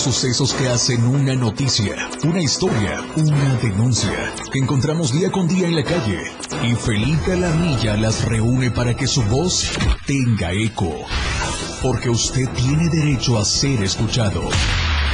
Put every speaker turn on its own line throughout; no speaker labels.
Sucesos que hacen una noticia, una historia, una denuncia, que encontramos día con día en la calle. Y Felipe Alamilla las reúne para que su voz tenga eco. Porque usted tiene derecho a ser escuchado.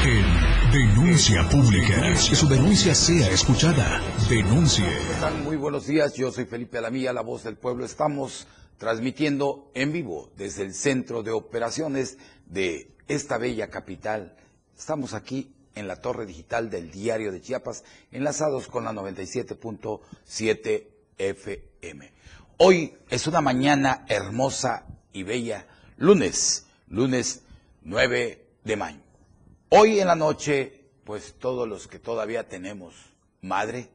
En Denuncia Pública. Que su denuncia sea escuchada. Denuncie.
¿Qué tal? Muy buenos días. Yo soy Felipe Alamilla, la voz del pueblo. Estamos transmitiendo en vivo desde el centro de operaciones de esta bella capital. Estamos aquí en la torre digital del diario de Chiapas, enlazados con la 97.7 FM. Hoy es una mañana hermosa y bella, lunes, lunes 9 de mayo. Hoy en la noche, pues todos los que todavía tenemos madre,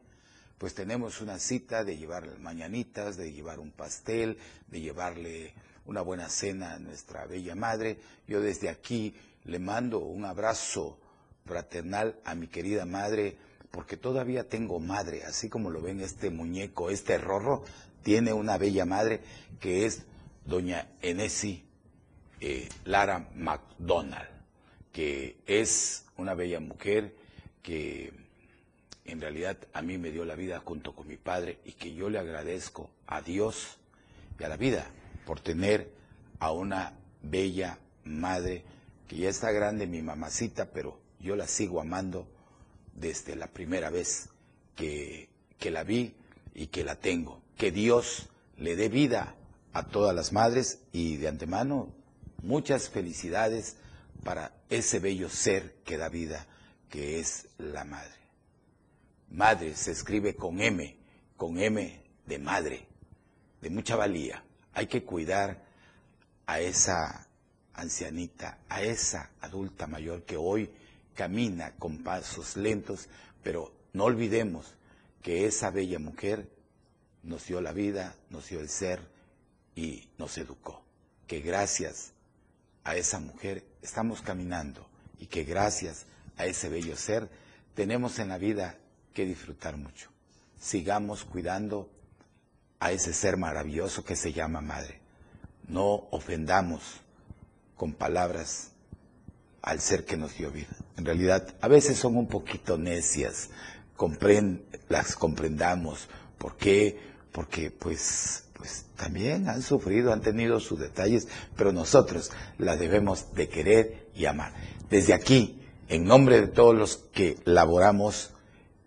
pues tenemos una cita de llevarle mañanitas, de llevar un pastel, de llevarle una buena cena a nuestra bella madre. Yo desde aquí le mando un abrazo fraternal a mi querida madre, porque todavía tengo madre, así como lo ven este muñeco, este rorro, tiene una bella madre que es doña Enesi eh, Lara McDonald, que es una bella mujer que en realidad a mí me dio la vida junto con mi padre y que yo le agradezco a Dios y a la vida por tener a una bella madre que ya está grande, mi mamacita, pero yo la sigo amando desde la primera vez que, que la vi y que la tengo. Que Dios le dé vida a todas las madres y de antemano muchas felicidades para ese bello ser que da vida, que es la madre. Madre se escribe con M, con M de madre, de mucha valía. Hay que cuidar a esa ancianita, a esa adulta mayor que hoy camina con pasos lentos, pero no olvidemos que esa bella mujer nos dio la vida, nos dio el ser y nos educó. Que gracias a esa mujer estamos caminando y que gracias a ese bello ser tenemos en la vida que disfrutar mucho. Sigamos cuidando a ese ser maravilloso que se llama madre. No ofendamos con palabras al ser que nos dio vida. En realidad, a veces son un poquito necias, las comprendamos. ¿Por qué? Porque pues, pues también han sufrido, han tenido sus detalles, pero nosotros las debemos de querer y amar. Desde aquí, en nombre de todos los que laboramos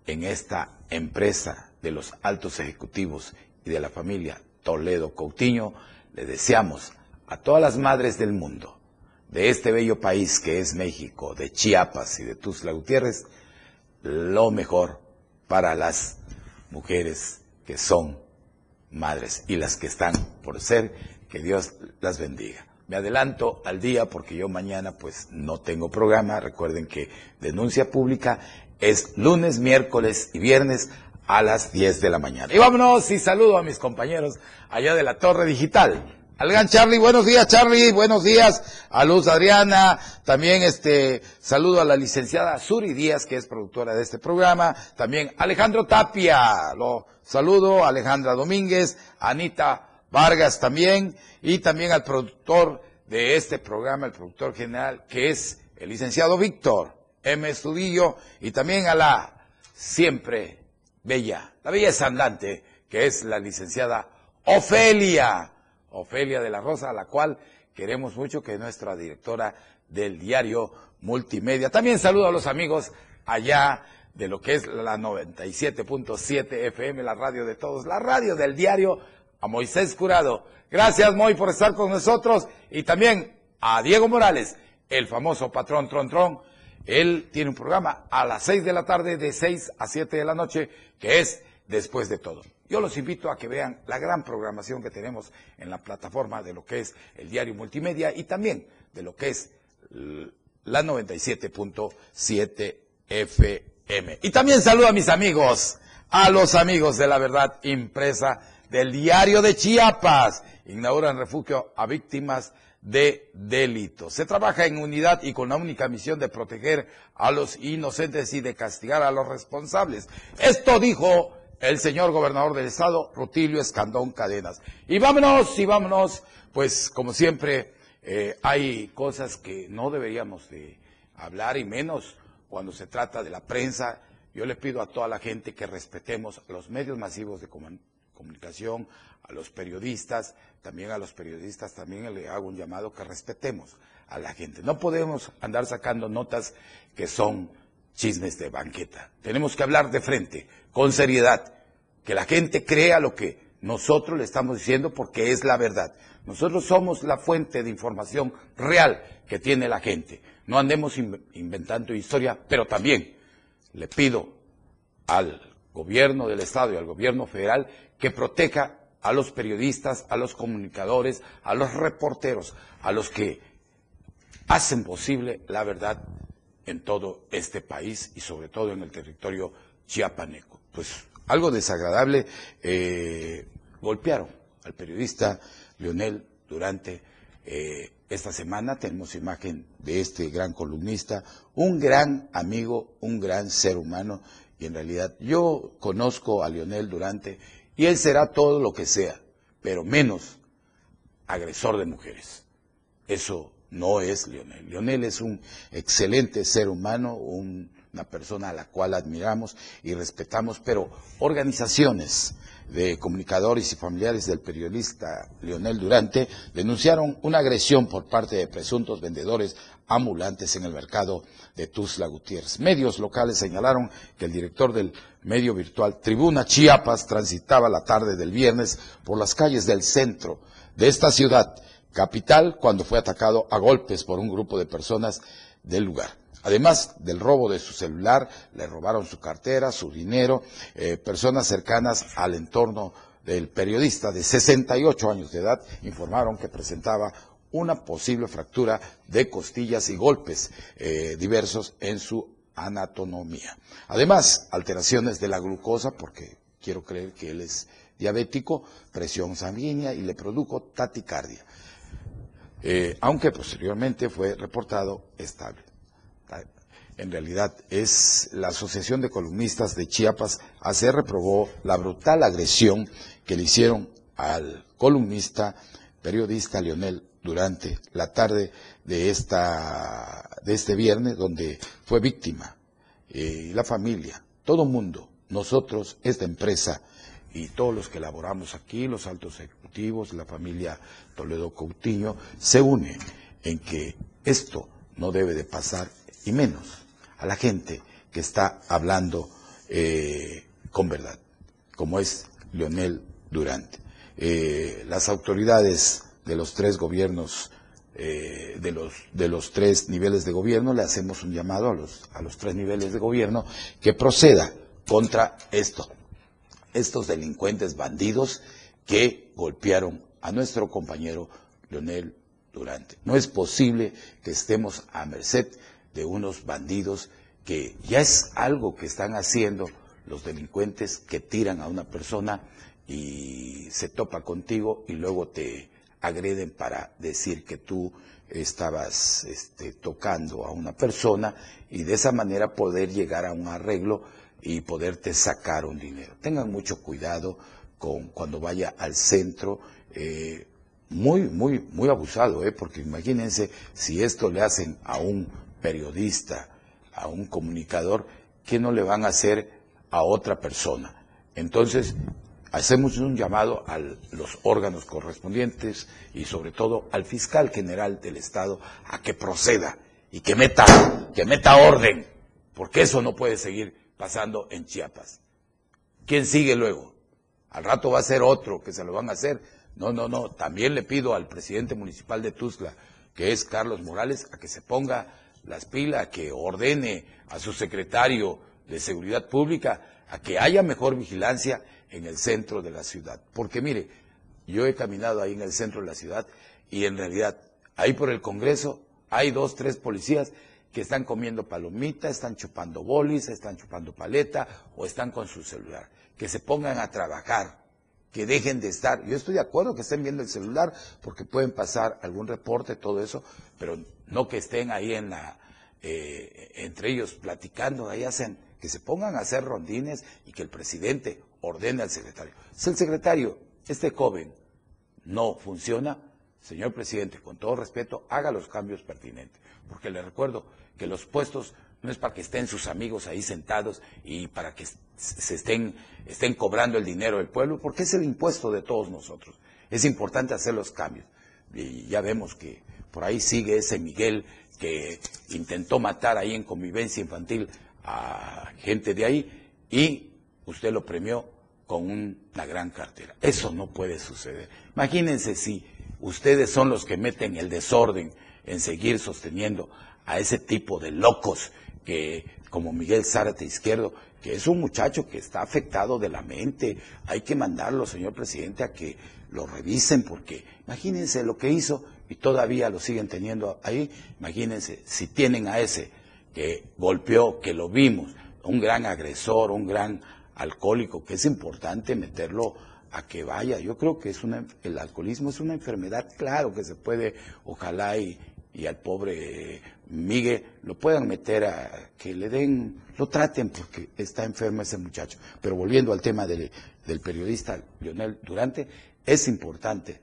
en esta empresa de los altos ejecutivos y de la familia Toledo Coutinho, le deseamos a todas las madres del mundo, de este bello país que es México, de Chiapas y de Tuzla Gutiérrez, lo mejor para las mujeres que son madres y las que están por ser, que Dios las bendiga. Me adelanto al día porque yo mañana pues no tengo programa. Recuerden que denuncia pública es lunes, miércoles y viernes a las 10 de la mañana. Y vámonos y saludo a mis compañeros allá de la Torre Digital. Algan Charlie, buenos días Charlie, buenos días. A Luz Adriana, también este saludo a la licenciada Suri Díaz, que es productora de este programa, también Alejandro Tapia, lo saludo, Alejandra Domínguez, Anita Vargas también, y también al productor de este programa, el productor general, que es el licenciado Víctor M. Estudillo, y también a la siempre bella, la belleza andante, que es la licenciada Ofelia, Ofelia de la Rosa, a la cual queremos mucho, que es nuestra directora del diario Multimedia. También saludo a los amigos allá de lo que es la 97.7 FM, la radio de todos, la radio del diario, a Moisés Curado. Gracias, Moy, por estar con nosotros. Y también a Diego Morales, el famoso patrón Tron Tron. Él tiene un programa a las 6 de la tarde, de 6 a 7 de la noche, que es Después de todo. Yo los invito a que vean la gran programación que tenemos en la plataforma de lo que es el diario multimedia y también de lo que es la 97.7 FM. Y también saludo a mis amigos, a los amigos de la verdad impresa del diario de Chiapas. Inauguran refugio a víctimas de delitos. Se trabaja en unidad y con la única misión de proteger a los inocentes y de castigar a los responsables. Esto dijo el señor gobernador del estado, Rutilio Escandón Cadenas. Y vámonos, y vámonos, pues como siempre, eh, hay cosas que no deberíamos de hablar y menos cuando se trata de la prensa. Yo le pido a toda la gente que respetemos los medios masivos de comunicación, a los periodistas, también a los periodistas también le hago un llamado que respetemos a la gente. No podemos andar sacando notas que son chismes de banqueta. Tenemos que hablar de frente, con seriedad, que la gente crea lo que nosotros le estamos diciendo porque es la verdad. Nosotros somos la fuente de información real que tiene la gente. No andemos inventando historia, pero también le pido al gobierno del Estado y al gobierno federal que proteja a los periodistas, a los comunicadores, a los reporteros, a los que hacen posible la verdad en todo este país y sobre todo en el territorio chiapaneco. Pues algo desagradable, eh, golpearon al periodista Leonel durante eh, esta semana. Tenemos imagen de este gran columnista, un gran amigo, un gran ser humano y en realidad yo conozco a Leonel Durante y él será todo lo que sea, pero menos agresor de mujeres. Eso no es Lionel. Lionel es un excelente ser humano, una persona a la cual admiramos y respetamos, pero organizaciones de comunicadores y familiares del periodista Leonel Durante denunciaron una agresión por parte de presuntos vendedores ambulantes en el mercado de Tuzla Gutiérrez. Medios locales señalaron que el director del medio virtual Tribuna Chiapas transitaba la tarde del viernes por las calles del centro de esta ciudad capital cuando fue atacado a golpes por un grupo de personas del lugar. Además del robo de su celular, le robaron su cartera, su dinero, eh, personas cercanas al entorno del periodista de 68 años de edad informaron que presentaba una posible fractura de costillas y golpes eh, diversos en su anatomía. Además, alteraciones de la glucosa, porque quiero creer que él es diabético, presión sanguínea y le produjo taticardia. Eh, aunque posteriormente fue reportado estable. En realidad es la Asociación de Columnistas de Chiapas se reprobó la brutal agresión que le hicieron al columnista periodista Leonel durante la tarde de esta de este viernes donde fue víctima eh, la familia, todo mundo, nosotros, esta empresa y todos los que elaboramos aquí, los altos ejecutivos, la familia Toledo Coutinho, se une en que esto no debe de pasar, y menos a la gente que está hablando eh, con verdad, como es Leonel Durante. Eh, las autoridades de los tres gobiernos, eh, de, los, de los tres niveles de gobierno, le hacemos un llamado a los, a los tres niveles de gobierno que proceda contra esto, estos delincuentes bandidos que golpearon a nuestro compañero Leonel Durante. No es posible que estemos a merced de unos bandidos que ya es algo que están haciendo los delincuentes que tiran a una persona y se topa contigo y luego te agreden para decir que tú estabas este, tocando a una persona y de esa manera poder llegar a un arreglo y poderte sacar un dinero. Tengan mucho cuidado con cuando vaya al centro. Eh, muy, muy, muy abusado, ¿eh? porque imagínense si esto le hacen a un periodista, a un comunicador, ¿qué no le van a hacer a otra persona? Entonces, hacemos un llamado a los órganos correspondientes y sobre todo al fiscal general del Estado a que proceda y que meta, que meta orden, porque eso no puede seguir pasando en Chiapas. ¿Quién sigue luego? Al rato va a ser otro que se lo van a hacer. No, no, no. También le pido al presidente municipal de Tuzla, que es Carlos Morales, a que se ponga las pilas, que ordene a su secretario de Seguridad Pública a que haya mejor vigilancia en el centro de la ciudad. Porque mire, yo he caminado ahí en el centro de la ciudad y en realidad ahí por el Congreso hay dos, tres policías que están comiendo palomitas, están chupando bolis, están chupando paleta o están con su celular. Que se pongan a trabajar, que dejen de estar. Yo estoy de acuerdo que estén viendo el celular porque pueden pasar algún reporte, todo eso, pero no que estén ahí en la, eh, entre ellos platicando, ahí hacen, que se pongan a hacer rondines y que el presidente ordene al secretario. Si el secretario, este joven, no funciona, señor presidente, con todo respeto, haga los cambios pertinentes. Porque le recuerdo que los puestos no es para que estén sus amigos ahí sentados y para que se estén, estén cobrando el dinero del pueblo, porque es el impuesto de todos nosotros. Es importante hacer los cambios. Y ya vemos que por ahí sigue ese Miguel que intentó matar ahí en convivencia infantil a gente de ahí y usted lo premió con una gran cartera. Eso no puede suceder. Imagínense si ustedes son los que meten el desorden en seguir sosteniendo a ese tipo de locos que, como Miguel Zárate Izquierdo, que es un muchacho que está afectado de la mente. Hay que mandarlo, señor presidente, a que lo revisen, porque imagínense lo que hizo y todavía lo siguen teniendo ahí. Imagínense si tienen a ese que golpeó, que lo vimos, un gran agresor, un gran alcohólico, que es importante meterlo a que vaya. Yo creo que es una, el alcoholismo es una enfermedad, claro que se puede, ojalá y, y al pobre Miguel lo puedan meter a que le den, lo traten porque está enfermo ese muchacho. Pero volviendo al tema del, del periodista Leonel Durante, es importante,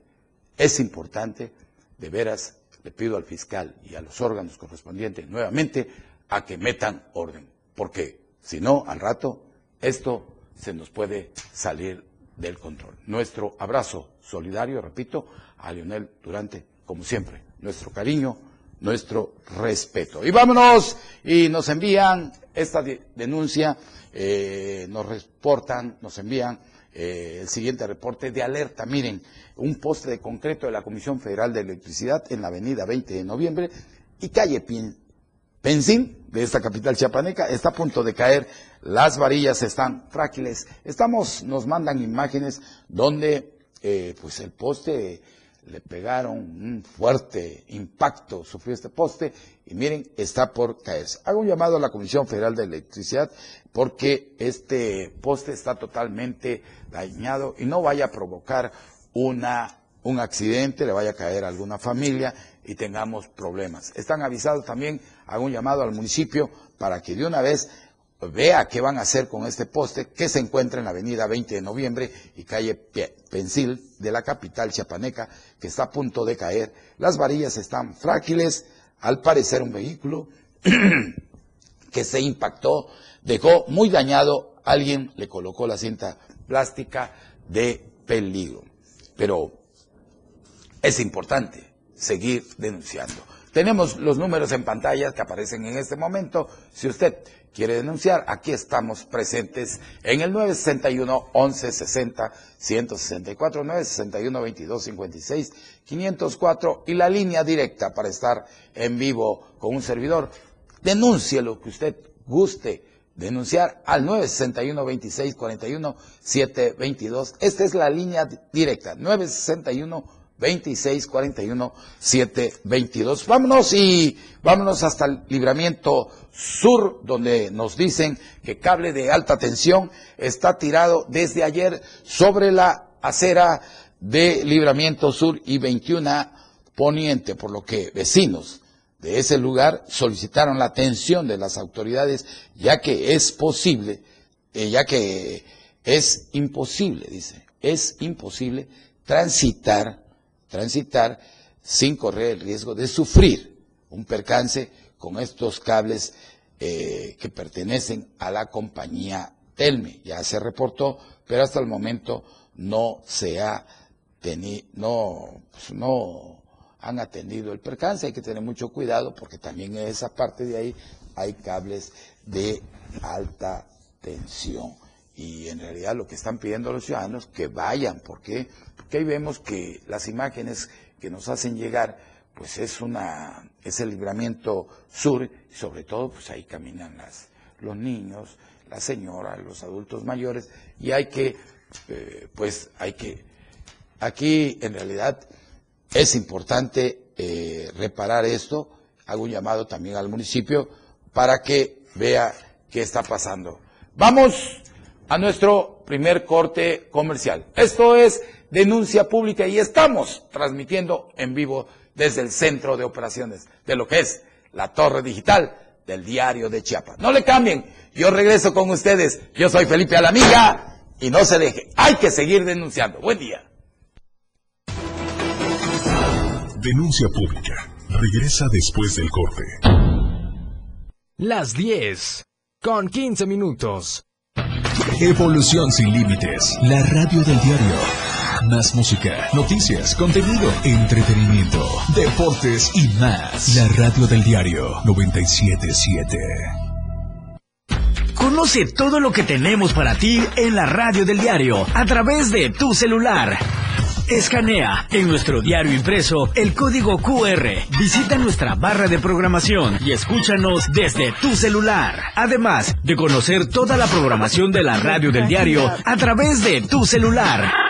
es importante, de veras, le pido al fiscal y a los órganos correspondientes nuevamente a que metan orden, porque si no, al rato, esto se nos puede salir del control. Nuestro abrazo solidario, repito, a Leonel Durante, como siempre, nuestro cariño, nuestro respeto. Y vámonos, y nos envían esta denuncia, eh, nos reportan, nos envían eh, el siguiente reporte de alerta. Miren, un poste de concreto de la Comisión Federal de Electricidad en la avenida 20 de noviembre y calle Pensin de esta capital chiapaneca está a punto de caer. Las varillas están frágiles. Estamos, nos mandan imágenes donde eh, pues el poste le pegaron un fuerte impacto, sufrió este poste y miren, está por caerse. Hago un llamado a la Comisión Federal de Electricidad porque este poste está totalmente dañado y no vaya a provocar una, un accidente, le vaya a caer a alguna familia y tengamos problemas. Están avisados también, hago un llamado al municipio para que de una vez vea qué van a hacer con este poste que se encuentra en la avenida 20 de noviembre y calle Pensil de la capital chiapaneca que está a punto de caer. Las varillas están frágiles, al parecer un vehículo que se impactó, dejó muy dañado, alguien le colocó la cinta plástica de peligro. Pero es importante seguir denunciando. Tenemos los números en pantalla que aparecen en este momento. Si usted quiere denunciar, aquí estamos presentes en el 961 1160 164 961 2256 504 y la línea directa para estar en vivo con un servidor. Denuncie lo que usted guste denunciar al 961 26 41 722. Esta es la línea directa 961 26 41 7 22. Vámonos y vámonos hasta el libramiento sur, donde nos dicen que cable de alta tensión está tirado desde ayer sobre la acera de libramiento sur y 21 poniente, por lo que vecinos de ese lugar solicitaron la atención de las autoridades, ya que es posible, eh, ya que es imposible, dice, es imposible transitar transitar sin correr el riesgo de sufrir un percance con estos cables eh, que pertenecen a la compañía Telme. Ya se reportó, pero hasta el momento no se ha tenido, no, pues no han atendido el percance. Hay que tener mucho cuidado porque también en esa parte de ahí hay cables de alta tensión y en realidad lo que están pidiendo los ciudadanos que vayan, ¿por Porque ahí vemos que las imágenes que nos hacen llegar, pues es una, es el libramiento sur, y sobre todo pues ahí caminan las, los niños, las señoras, los adultos mayores, y hay que, eh, pues hay que, aquí en realidad es importante eh, reparar esto, hago un llamado también al municipio para que vea qué está pasando. Vamos a nuestro primer corte comercial. Esto es denuncia pública y estamos transmitiendo en vivo desde el centro de operaciones de lo que es la torre digital del diario de Chiapas. No le cambien, yo regreso con ustedes. Yo soy Felipe Alamilla y no se deje. Hay que seguir denunciando. Buen día.
Denuncia pública. Regresa después del corte.
Las 10. Con 15 minutos.
Evolución sin límites. La radio del diario. Más música, noticias, contenido, entretenimiento, deportes y más. La radio del diario 977.
Conoce todo lo que tenemos para ti en la radio del diario a través de tu celular. Escanea en nuestro diario impreso el código QR. Visita nuestra barra de programación y escúchanos desde tu celular. Además de conocer toda la programación de la radio del diario a través de tu celular.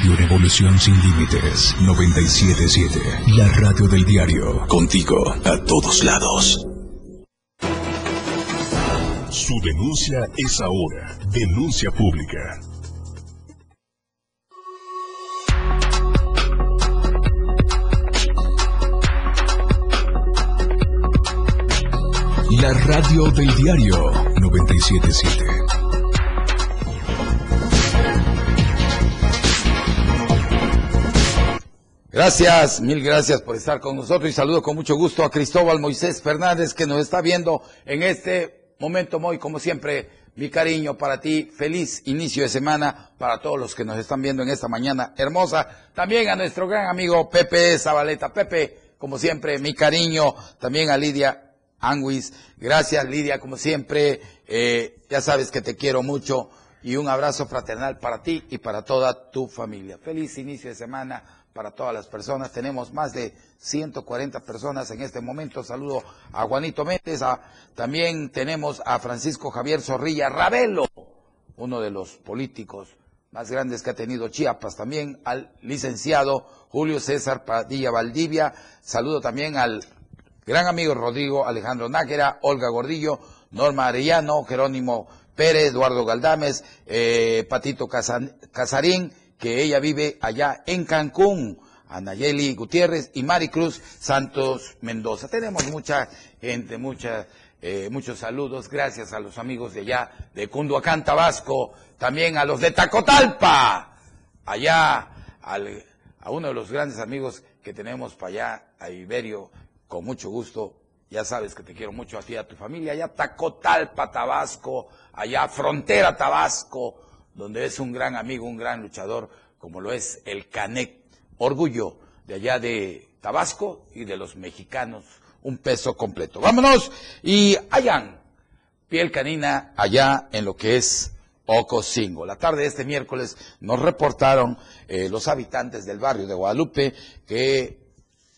Radio Revolución Sin Límites 977. La radio del diario. Contigo a todos lados. Su denuncia es ahora. Denuncia pública. La radio del diario 977.
Gracias, mil gracias por estar con nosotros y saludo con mucho gusto a Cristóbal Moisés Fernández que nos está viendo en este momento muy como siempre mi cariño para ti, feliz inicio de semana para todos los que nos están viendo en esta mañana hermosa, también a nuestro gran amigo Pepe Zabaleta, Pepe, como siempre, mi cariño, también a Lidia Anguis, gracias Lidia, como siempre, eh, ya sabes que te quiero mucho y un abrazo fraternal para ti y para toda tu familia. Feliz inicio de semana para todas las personas. Tenemos más de 140 personas en este momento. Saludo a Juanito Méndez. también tenemos a Francisco Javier Zorrilla Ravelo, uno de los políticos más grandes que ha tenido Chiapas. También al licenciado Julio César Padilla Valdivia. Saludo también al gran amigo Rodrigo Alejandro Nájera, Olga Gordillo, Norma Arellano, Jerónimo Pérez, Eduardo Galdames, eh, Patito Casarín, que ella vive allá en Cancún, Anayeli Gutiérrez y Maricruz Santos Mendoza. Tenemos mucha gente, mucha, eh, muchos saludos, gracias a los amigos de allá de Cunduacán, Tabasco, también a los de Tacotalpa, allá a uno de los grandes amigos que tenemos para allá, a Iberio, con mucho gusto. Ya sabes que te quiero mucho a ti y a tu familia, allá Tacotalpa, Tabasco, allá Frontera, Tabasco, donde es un gran amigo, un gran luchador, como lo es el Canec, orgullo de allá de Tabasco y de los mexicanos, un peso completo. Vámonos y hayan piel canina allá en lo que es Ocosingo. La tarde de este miércoles nos reportaron eh, los habitantes del barrio de Guadalupe que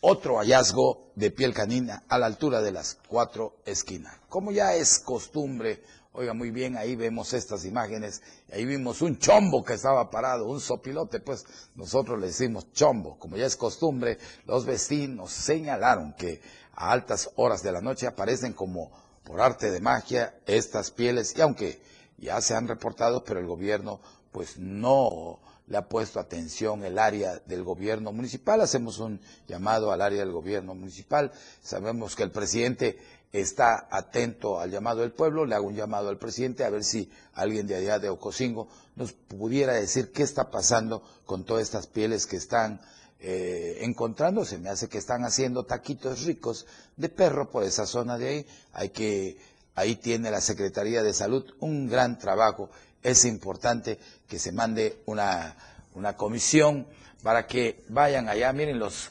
otro hallazgo de piel canina a la altura de las cuatro esquinas. Como ya es costumbre, Oiga, muy bien, ahí vemos estas imágenes. Ahí vimos un chombo que estaba parado, un sopilote, pues nosotros le decimos chombo. Como ya es costumbre, los vecinos señalaron que a altas horas de la noche aparecen como por arte de magia estas pieles, y aunque ya se han reportado, pero el gobierno pues no le ha puesto atención el área del gobierno municipal. Hacemos un llamado al área del gobierno municipal. Sabemos que el presidente está atento al llamado del pueblo. Le hago un llamado al presidente a ver si alguien de allá de Ocosingo nos pudiera decir qué está pasando con todas estas pieles que están eh, encontrando. Se me hace que están haciendo taquitos ricos de perro por esa zona de ahí. Hay que, ahí tiene la Secretaría de Salud un gran trabajo es importante que se mande una, una comisión para que vayan allá, miren los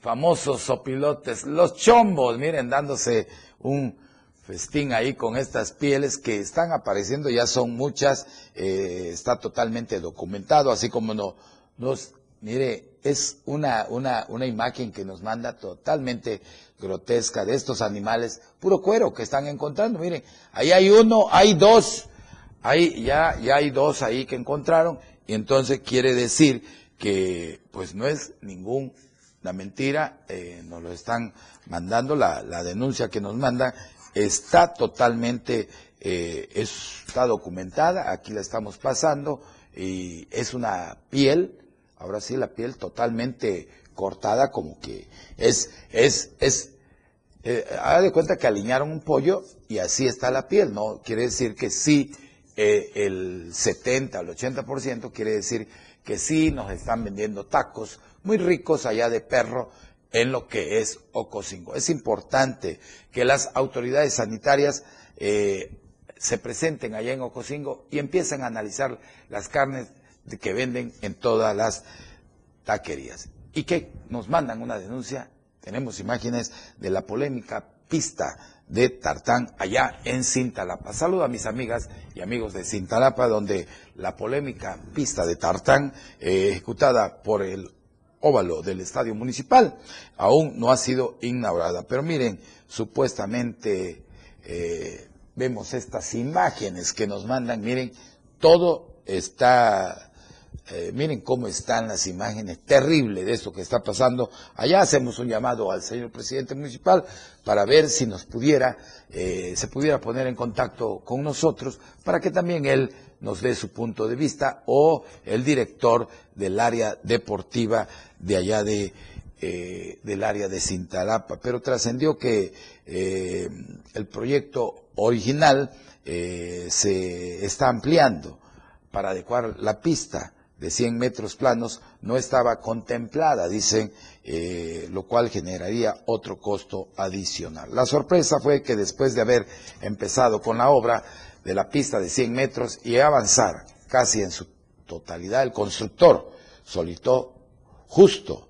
famosos sopilotes, los chombos, miren, dándose un festín ahí con estas pieles que están apareciendo, ya son muchas, eh, está totalmente documentado, así como no, nos, mire, es una, una, una imagen que nos manda totalmente grotesca de estos animales, puro cuero que están encontrando, miren, ahí hay uno, hay dos, Ahí ya, ya hay dos ahí que encontraron y entonces quiere decir que pues no es ninguna mentira, eh, nos lo están mandando, la, la, denuncia que nos mandan está totalmente, eh, está documentada, aquí la estamos pasando y es una piel, ahora sí la piel totalmente cortada como que es, es, es, eh, haga de cuenta que alinearon un pollo y así está la piel, ¿no? Quiere decir que sí eh, el 70 al 80% quiere decir que sí nos están vendiendo tacos muy ricos allá de perro en lo que es Ocosingo. Es importante que las autoridades sanitarias eh, se presenten allá en Ocosingo y empiecen a analizar las carnes que venden en todas las taquerías. Y que nos mandan una denuncia, tenemos imágenes de la polémica pista de Tartán allá en Cintalapa. Saludo a mis amigas y amigos de Cintalapa, donde la polémica pista de Tartán, eh, ejecutada por el óvalo del estadio municipal, aún no ha sido inaugurada. Pero miren, supuestamente eh, vemos estas imágenes que nos mandan, miren, todo está eh, miren cómo están las imágenes, terrible de esto que está pasando. Allá hacemos un llamado al señor presidente municipal para ver si nos pudiera, eh, se pudiera poner en contacto con nosotros para que también él nos dé su punto de vista o el director del área deportiva de allá de, eh, del área de Cintalapa. Pero trascendió que el proyecto original se está ampliando para adecuar la pista de 100 metros planos no estaba contemplada, dicen, eh, lo cual generaría otro costo adicional. La sorpresa fue que después de haber empezado con la obra de la pista de 100 metros y avanzar casi en su totalidad, el constructor solicitó justo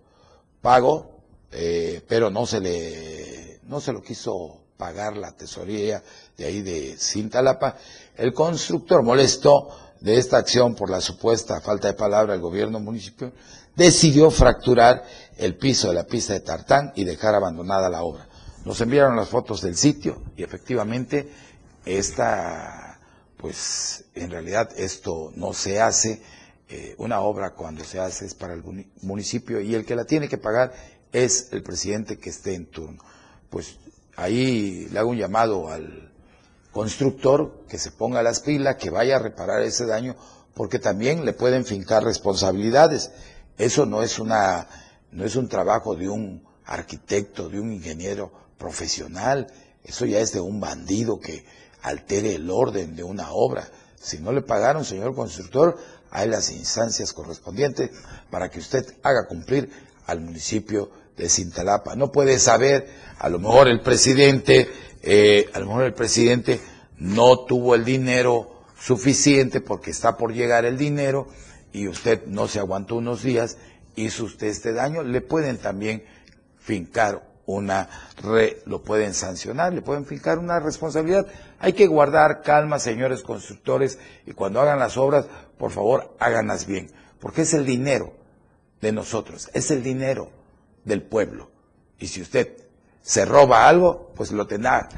pago, eh, pero no se le, no se lo quiso pagar la tesorería de ahí de Cintalapa. El constructor molesto de esta acción por la supuesta falta de palabra del gobierno municipal, decidió fracturar el piso de la pista de Tartán y dejar abandonada la obra. Nos enviaron las fotos del sitio y efectivamente esta, pues en realidad esto no se hace, eh, una obra cuando se hace es para el municipio y el que la tiene que pagar es el presidente que esté en turno. Pues ahí le hago un llamado al constructor que se ponga las pilas, que vaya a reparar ese daño, porque también le pueden fincar responsabilidades. Eso no es una, no es un trabajo de un arquitecto, de un ingeniero profesional, eso ya es de un bandido que altere el orden de una obra. Si no le pagaron, señor constructor, hay las instancias correspondientes para que usted haga cumplir al municipio de Cintalapa. No puede saber, a lo mejor el presidente eh, a lo mejor el presidente no tuvo el dinero suficiente porque está por llegar el dinero y usted no se aguantó unos días, hizo usted este daño, le pueden también fincar una re, lo pueden sancionar, le pueden fincar una responsabilidad. Hay que guardar calma, señores constructores, y cuando hagan las obras, por favor, háganlas bien, porque es el dinero de nosotros, es el dinero del pueblo. Y si usted se roba algo, pues lo tendrá,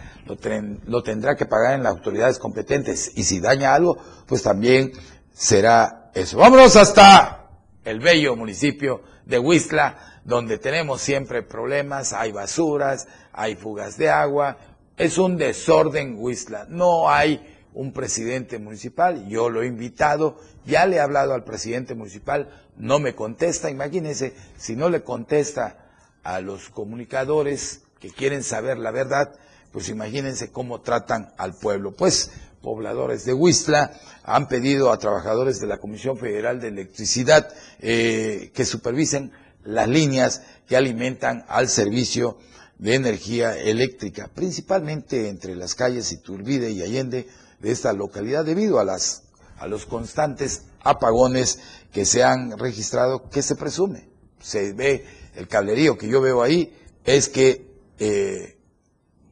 lo, tendrá que pagar en las autoridades competentes. Y si daña algo, pues también será eso. Vámonos hasta el bello municipio de Huistla, donde tenemos siempre problemas, hay basuras, hay fugas de agua, es un desorden Huistla. No hay un presidente municipal, yo lo he invitado, ya le he hablado al presidente municipal, no me contesta, imagínense, si no le contesta a los comunicadores que quieren saber la verdad, pues imagínense cómo tratan al pueblo. Pues pobladores de Huistla han pedido a trabajadores de la Comisión Federal de Electricidad eh, que supervisen las líneas que alimentan al servicio de energía eléctrica, principalmente entre las calles Iturbide y Allende de esta localidad, debido a, las, a los constantes apagones que se han registrado, que se presume. Se ve el cablerío que yo veo ahí, es que eh,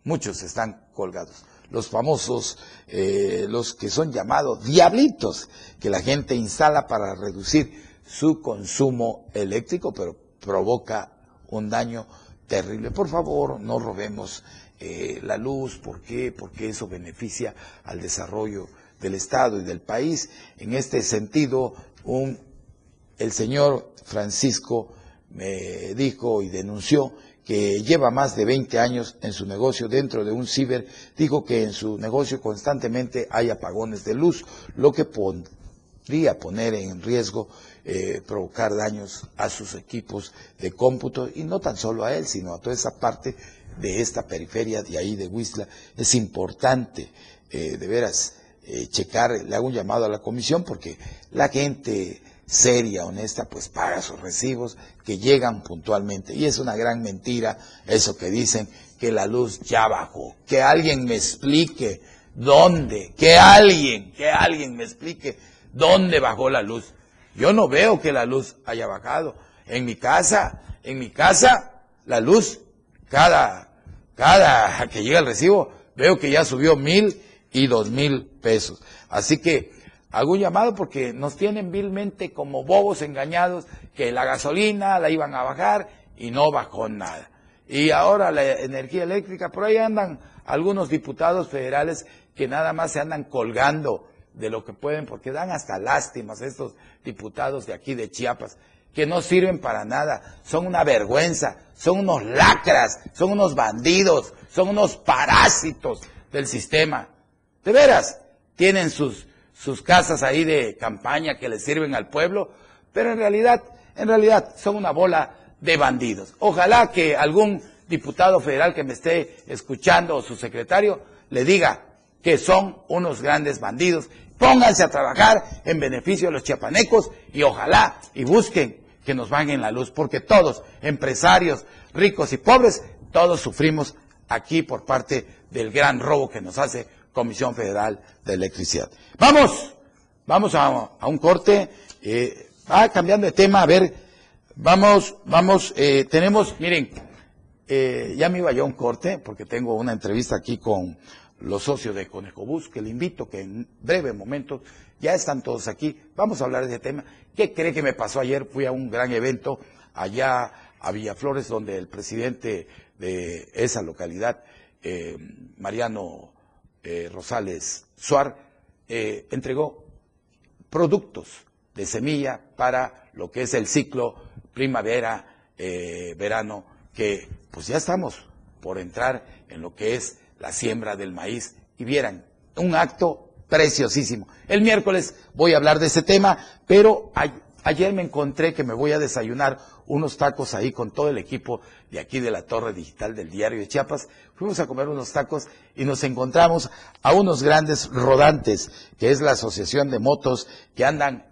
muchos están colgados. Los famosos, eh, los que son llamados diablitos, que la gente instala para reducir su consumo eléctrico, pero provoca un daño terrible. Por favor, no robemos eh, la luz. ¿Por qué? Porque eso beneficia al desarrollo del Estado y del país. En este sentido, un, el señor Francisco me dijo y denunció que lleva más de 20 años en su negocio dentro de un ciber, dijo que en su negocio constantemente hay apagones de luz, lo que podría poner en riesgo eh, provocar daños a sus equipos de cómputo y no tan solo a él, sino a toda esa parte de esta periferia de ahí de Huizla. Es importante, eh, de veras, eh, checar, le hago un llamado a la comisión porque la gente seria, honesta, pues paga sus recibos que llegan puntualmente. Y es una gran mentira eso que dicen que la luz ya bajó. Que alguien me explique dónde, que alguien, que alguien me explique dónde bajó la luz. Yo no veo que la luz haya bajado. En mi casa, en mi casa, la luz, cada, cada que llega el recibo, veo que ya subió mil y dos mil pesos. Así que hago un llamado porque nos tienen vilmente como bobos engañados que la gasolina la iban a bajar y no bajó nada. Y ahora la energía eléctrica, por ahí andan algunos diputados federales que nada más se andan colgando de lo que pueden, porque dan hasta lástimas estos diputados de aquí de Chiapas, que no sirven para nada, son una vergüenza, son unos lacras, son unos bandidos, son unos parásitos del sistema. De veras, tienen sus, sus casas ahí de campaña que les sirven al pueblo, pero en realidad, en realidad son una bola de bandidos. Ojalá que algún diputado federal que me esté escuchando o su secretario le diga que son unos grandes bandidos Pónganse a trabajar en beneficio de los chiapanecos y ojalá y busquen que nos bajen la luz, porque todos, empresarios, ricos y pobres, todos sufrimos aquí por parte del gran robo que nos hace Comisión Federal de Electricidad. Vamos, vamos a, un corte, eh, va cambiando de tema, a ver, vamos, vamos, eh, tenemos, miren, eh, ya me iba yo a un corte, porque tengo una entrevista aquí con los socios de Conejobús, que le invito que en breve momento, ya están todos aquí, vamos a hablar de ese tema. ¿Qué cree que me pasó ayer? Fui a un gran evento allá a Villaflores, donde el presidente de esa localidad, eh, Mariano eh, Rosales Suar, eh, entregó productos de semilla para lo que es el ciclo primavera, verano, que pues ya estamos por entrar en lo que es la siembra del maíz y vieran, un acto preciosísimo. El miércoles voy a hablar de ese tema, pero ayer me encontré que me voy a desayunar unos tacos ahí con todo el equipo de aquí de la torre digital del diario de Chiapas. Fuimos a comer unos tacos y nos encontramos a unos grandes rodantes, que es la asociación de motos que andan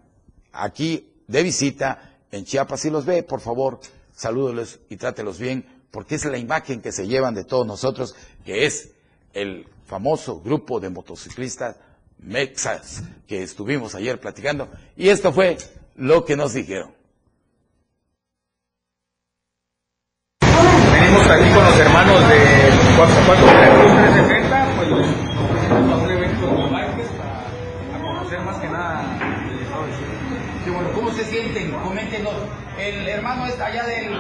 aquí de visita en Chiapas. Si los ve, por favor, salúdoles y trátelos bien, porque es la imagen que se llevan de todos nosotros, que es el famoso grupo de motociclistas Mexas que estuvimos ayer platicando. Y esto fue lo que nos dijeron.
Aquí con los hermanos de 44360, pues a un evento de bikes a, conocer más que nada el estado de
bueno, ¿cómo se sienten? Coméntenos. El hermano está allá del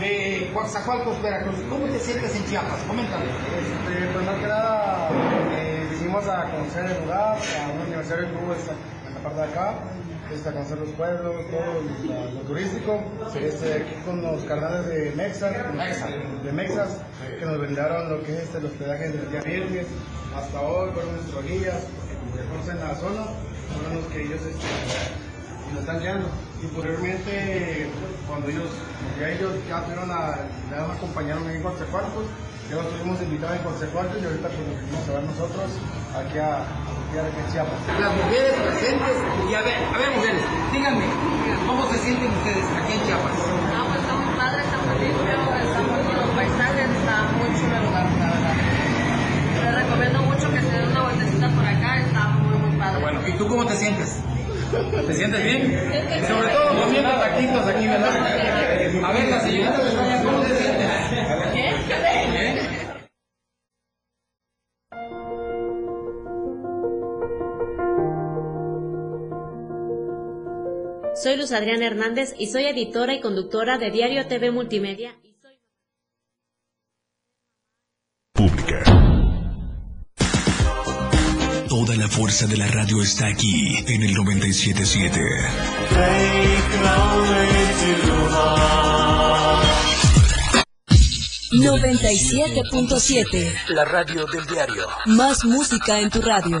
de Coatzacoalcos, Veracruz. ¿Cómo te sientes en Chiapas? Coméntame.
Este, pues más que nada, eh, vinimos a conocer el lugar, a un aniversario que hubo en esta parte de acá. Este, a conocer los pueblos, todo lo, lo turístico. Este, aquí con los carnales de Mexas, de Mexas, que nos brindaron lo que es este, los hospedaje del día viernes. Hasta hoy fueron nuestros guías, que conocen la zona, fueron los que ellos este, nos están guiando. Y posteriormente, cuando ellos, ya ellos ya fueron a, ya nos acompañaron en Coatzacoalcos, ya los tuvimos invitados en Coatzacoalcos y ahorita pues nos vinimos a ver nosotros aquí a, aquí a, Chiapas.
Las mujeres presentes, y a ver, a ver mujeres, díganme, ¿cómo se sienten ustedes aquí en Chiapas?
No, pues está muy padre, está muy limpio, está muy bien los paisajes, está muy chulo el lugar, la verdad. Les recomiendo mucho que se den una vueltecita por acá, está muy, muy padre.
Bueno, ¿y tú cómo te sientes? ¿Te sientes bien? Sobre todo comiendo taquitos aquí, ¿verdad? A ver, la señorita de
Luz Adriana Hernández y soy editora y conductora de Diario TV Multimedia.
Pública. Toda la fuerza de la radio está aquí en el 977.
97.7.
La radio del diario.
Más música en tu radio.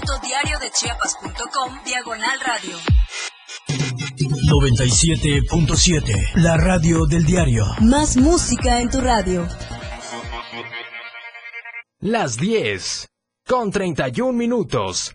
www.diariodechiapas.com Diagonal Radio.
97.7. La radio del diario.
Más música en tu radio.
Las 10. Con 31 minutos.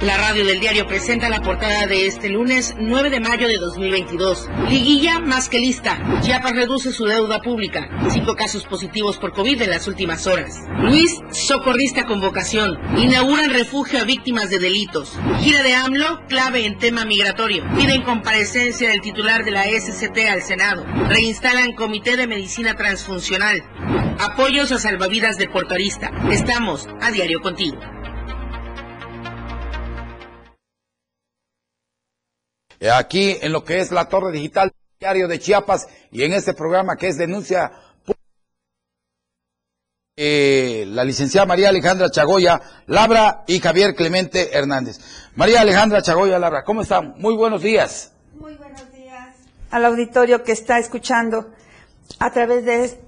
La radio del diario presenta la portada de este lunes 9 de mayo de 2022. Liguilla más que lista. Chiapas reduce su deuda pública. Cinco casos positivos por COVID en las últimas horas. Luis, socorrista con vocación. Inauguran refugio a víctimas de delitos. Gira de AMLO, clave en tema migratorio. Piden comparecencia del titular de la SCT al Senado. Reinstalan comité de medicina transfuncional. Apoyos a salvavidas de Puerto Arista. Estamos a diario contigo.
Aquí en lo que es la torre digital diario de Chiapas y en este programa que es denuncia eh, la licenciada María Alejandra Chagoya Labra y Javier Clemente Hernández. María Alejandra Chagoya Labra, ¿cómo están? Muy buenos días.
Muy buenos días al auditorio que está escuchando a través de,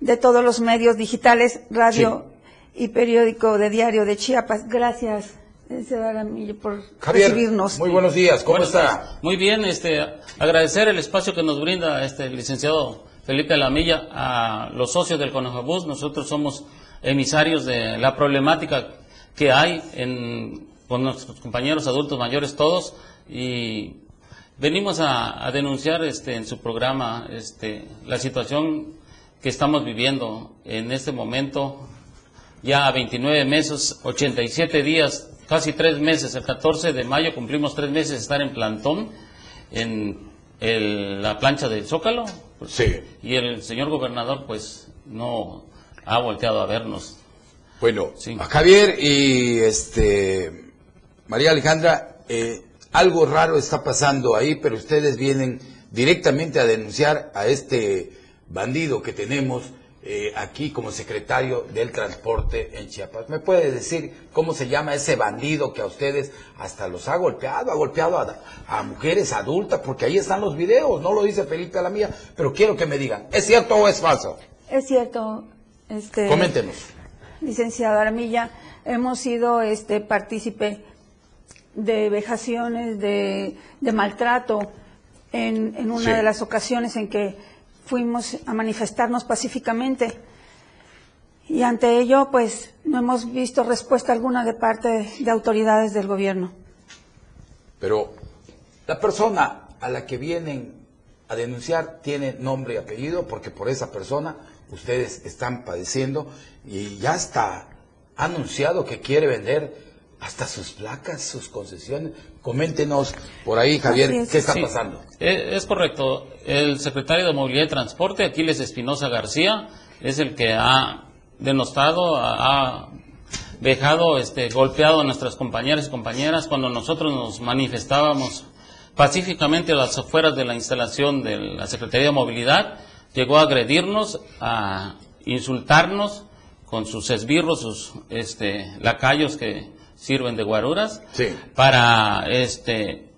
de todos los medios digitales, radio y periódico de diario de Chiapas. Gracias por
Javier,
recibirnos.
Muy buenos días, ¿cómo
Buenos
está?
días. Muy bien, este, agradecer el espacio que nos brinda este el licenciado Felipe Lamilla a los socios del Conejabús. Nosotros somos emisarios de la problemática que hay en, con nuestros compañeros adultos mayores todos y venimos a, a denunciar este, en su programa este, la situación que estamos viviendo en este momento ya a 29 meses, 87 días, casi tres meses. El 14 de mayo cumplimos tres meses de estar en plantón en el- la plancha del Zócalo.
Sí.
Y el señor gobernador, pues, no ha volteado a vernos.
Bueno, a Javier y este María Alejandra, eh, algo raro está pasando ahí, pero ustedes vienen directamente a denunciar a este bandido que tenemos eh, aquí como secretario del transporte en Chiapas. ¿Me puede decir cómo se llama ese bandido que a ustedes hasta los ha golpeado, ha golpeado a, a mujeres adultas? Porque ahí están los videos, no lo dice Felipe a la mía, pero quiero que me digan, ¿es cierto o es falso?
Es cierto, este,
Coméntenos.
licenciada Armilla, hemos sido este partícipe de vejaciones, de, de maltrato en, en una
Sí.
de las ocasiones en que fuimos a manifestarnos pacíficamente. Y ante ello, pues, no hemos visto respuesta alguna de parte de autoridades del gobierno.
Pero la persona a la que vienen a denunciar tiene nombre y apellido porque por esa persona ustedes están padeciendo y ya está anunciado que quiere vender hasta sus placas, sus concesiones. Coméntenos por ahí, Javier, ¿qué está
Sí,
pasando?
eh, Es correcto. El secretario de Movilidad y Transporte, Aquiles Espinosa García, es el que ha denostado, ha, ha vejado, este, golpeado a nuestras compañeras y compañeras cuando nosotros nos manifestábamos pacíficamente a las afueras de la instalación de la Secretaría de Movilidad. Llegó a agredirnos, a insultarnos con sus esbirros, sus este, lacayos que sirven de guaruras, para este,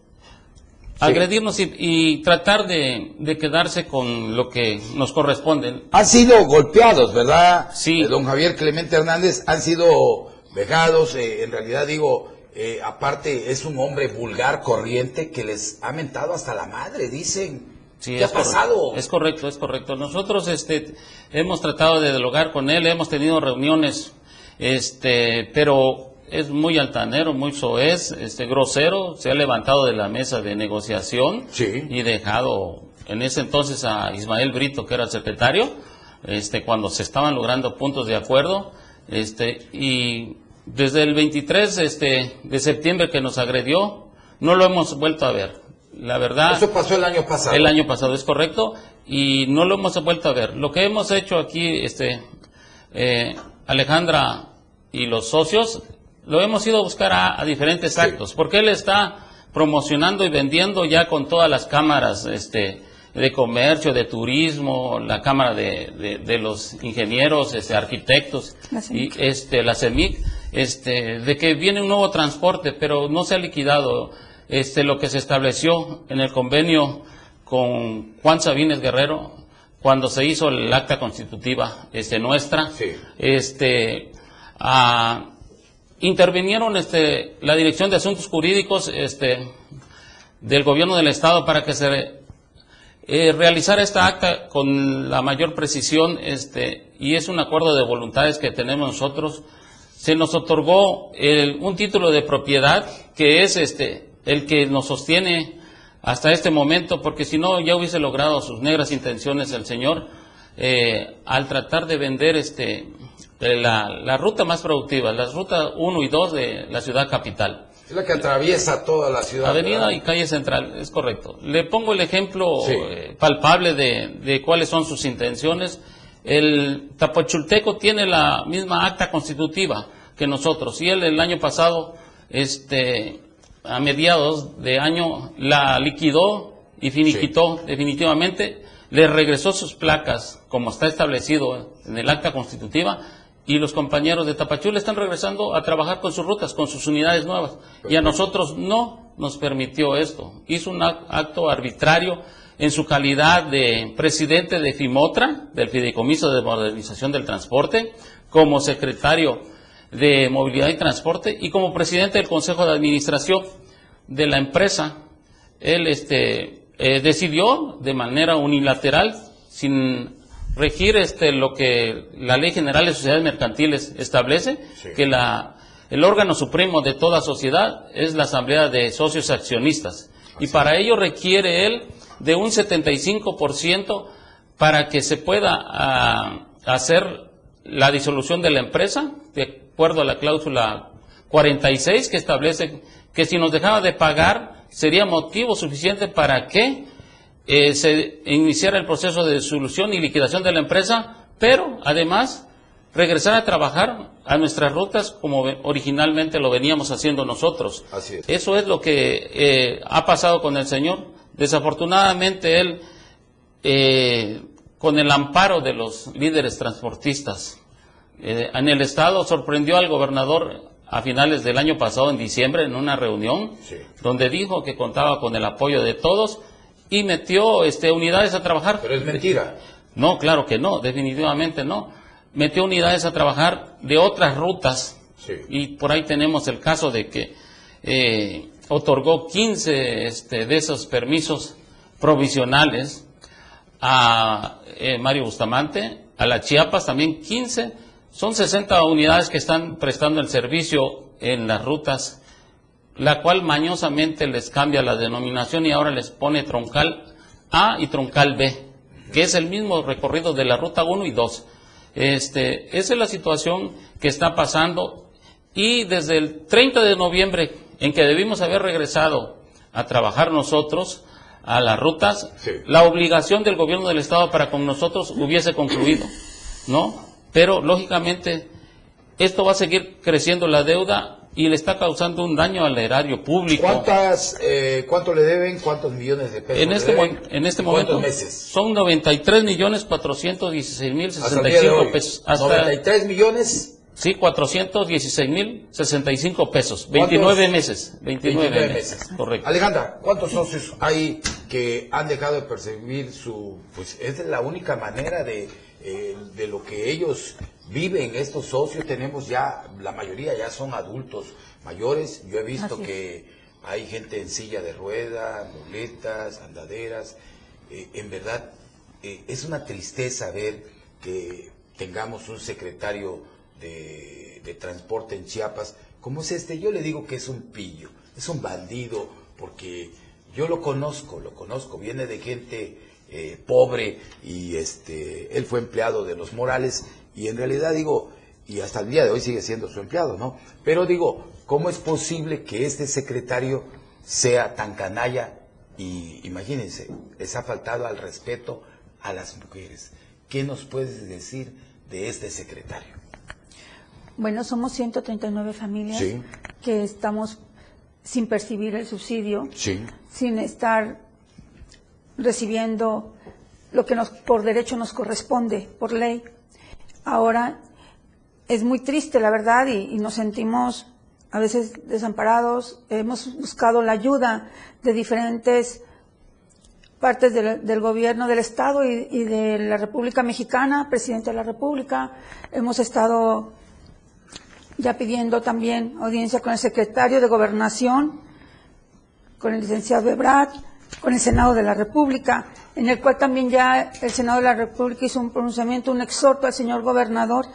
agredirnos y, y tratar de, de quedarse con lo que nos corresponde.
Han sido golpeados, ¿verdad? Sí. don Javier Clemente Hernández han sido vejados, eh, en realidad digo, eh, aparte es un hombre vulgar, corriente, que les ha mentado hasta la madre, dicen.
Sí,
¿Qué ha pasado?
Es correcto, es correcto. Nosotros este, hemos tratado de dialogar con él, hemos tenido reuniones, este, pero es muy altanero, muy soez, este, grosero, se ha levantado de la mesa de negociación y dejado en ese entonces a Ismael Brito, que era el secretario, este, cuando se estaban logrando puntos de acuerdo, este, y desde el 23 este, de septiembre que nos agredió, no lo hemos vuelto a ver. La verdad.
Eso pasó el año pasado.
El año pasado, es correcto, y no lo hemos vuelto a ver. Lo que hemos hecho aquí, este, eh, Alejandra y los socios, lo hemos ido a buscar a, a diferentes actos, porque él está promocionando y vendiendo ya con todas las cámaras, este, de comercio, de turismo, la cámara de, de- de los ingenieros, este, arquitectos
La
y
CEMIC.
este, la CEMIC, este, de que viene un nuevo transporte, pero no se ha liquidado este, lo que se estableció en el convenio con Juan Sabines Guerrero cuando se hizo el acta constitutiva este, nuestra. Este, ah, intervinieron este, la Dirección de Asuntos Jurídicos este, del Gobierno del Estado para que se eh, realizar esta acta con la mayor precisión este, y es un acuerdo de voluntades que tenemos nosotros. Se nos otorgó el- un título de propiedad que es este, el que nos sostiene hasta este momento, porque si no ya hubiese logrado sus negras intenciones el señor eh, al tratar de vender este, eh, la, la ruta más productiva, la ruta 1 y 2 de la ciudad capital.
Es la que atraviesa toda la ciudad.
Avenida
¿verdad?
y calle central, es correcto. Le pongo el ejemplo
Sí.
eh, palpable de, de cuáles son sus intenciones. El Tapachulteco tiene la misma acta constitutiva que nosotros y él el año pasado, este, a mediados de año, la liquidó y finiquitó definitivamente, le regresó sus placas como está establecido en el acta constitutiva y los compañeros de Tapachula están regresando a trabajar con sus rutas, con sus unidades nuevas. Y a nosotros no nos permitió esto. Hizo un ac- acto arbitrario en su calidad de presidente de FIMOTRA, del Fideicomiso de Modernización del Transporte, como secretario de Movilidad y Transporte y como presidente del Consejo de Administración de la empresa. Él este, eh, decidió de manera unilateral, sin regir este, lo que la Ley General de Sociedades Mercantiles establece, que la, el órgano supremo de toda sociedad es la Asamblea de Socios Accionistas. Y para ello requiere él de un 75% para que se pueda ah, hacer la disolución de la empresa de acuerdo a la cláusula 46 que establece que si nos dejaba de pagar sería motivo suficiente para que eh, se iniciara el proceso de solución y liquidación de la empresa, pero además regresar a trabajar a nuestras rutas como originalmente lo veníamos haciendo nosotros.
Así es.
Eso es lo que eh, ha pasado con el señor. Desafortunadamente él, eh, con el amparo de los líderes transportistas eh, en el estado, sorprendió al gobernador a finales del año pasado, en diciembre, en una reunión, donde dijo que contaba con el apoyo de todos y metió este, unidades a trabajar.
Pero es mentira.
No, claro que no, definitivamente no. Metió unidades a trabajar de otras rutas y por ahí tenemos el caso de que eh, otorgó 15 este, de esos permisos provisionales a eh, Mario Bustamante, a la Chiapas también 15. Son 60 unidades que están prestando el servicio en las rutas, la cual mañosamente les cambia la denominación y ahora les pone troncal A y troncal B, que es el mismo recorrido de la ruta 1 y 2. Este, esa es la situación que está pasando y desde el 30 de noviembre, en que debimos haber regresado a trabajar nosotros a las rutas, la obligación del gobierno del Estado para con nosotros hubiese concluido, ¿no? Pero, lógicamente, esto va a seguir creciendo la deuda y le está causando un daño al erario público.
¿Cuántas, eh, ¿Cuánto le deben? ¿Cuántos millones de pesos
En
le
este,
deben?
en este
¿Y cuántos
momento
meses?
son 93 millones 416 mil
Hasta el día de
65
hoy.
pesos. Hasta,
93 millones.
Sí, 416 mil 65 pesos. 29
¿Cuántos?
meses. 29,
29
meses.
meses.
Correcto.
Alejandra, ¿cuántos socios hay que han dejado de percibir su... Pues es la única manera de, eh, de lo que ellos viven, estos socios. Tenemos ya, la mayoría ya son adultos mayores. Yo he visto
Así es.
que hay gente en silla de ruedas, muletas, andaderas. Eh, en verdad, eh, es una tristeza ver que tengamos un secretario de, de transporte en Chiapas como es este. Yo le digo que es un pillo, es un bandido, porque yo lo conozco, lo conozco, viene de gente eh, pobre y este, él fue empleado de los Morales y en realidad digo, y hasta el día de hoy sigue siendo su empleado, ¿no? Pero digo, ¿cómo es posible que este secretario sea tan canalla y imagínense, les ha faltado al respeto a las mujeres? ¿Qué nos puedes decir de este secretario?
Bueno, somos 139 familias
Sí.
que estamos sin percibir el subsidio,
Sí.
sin estar recibiendo lo que nos, por derecho nos corresponde, por ley. Ahora es muy triste, la verdad, y, nos sentimos a veces desamparados. Hemos buscado la ayuda de diferentes partes del, del gobierno del Estado y, y de la República Mexicana, presidente de la República. Hemos estado ya pidiendo también audiencia con el secretario de Gobernación, con el licenciado Ebrat, con el Senado de la República, en el cual también ya el Senado de la República hizo un pronunciamiento, un exhorto al señor gobernador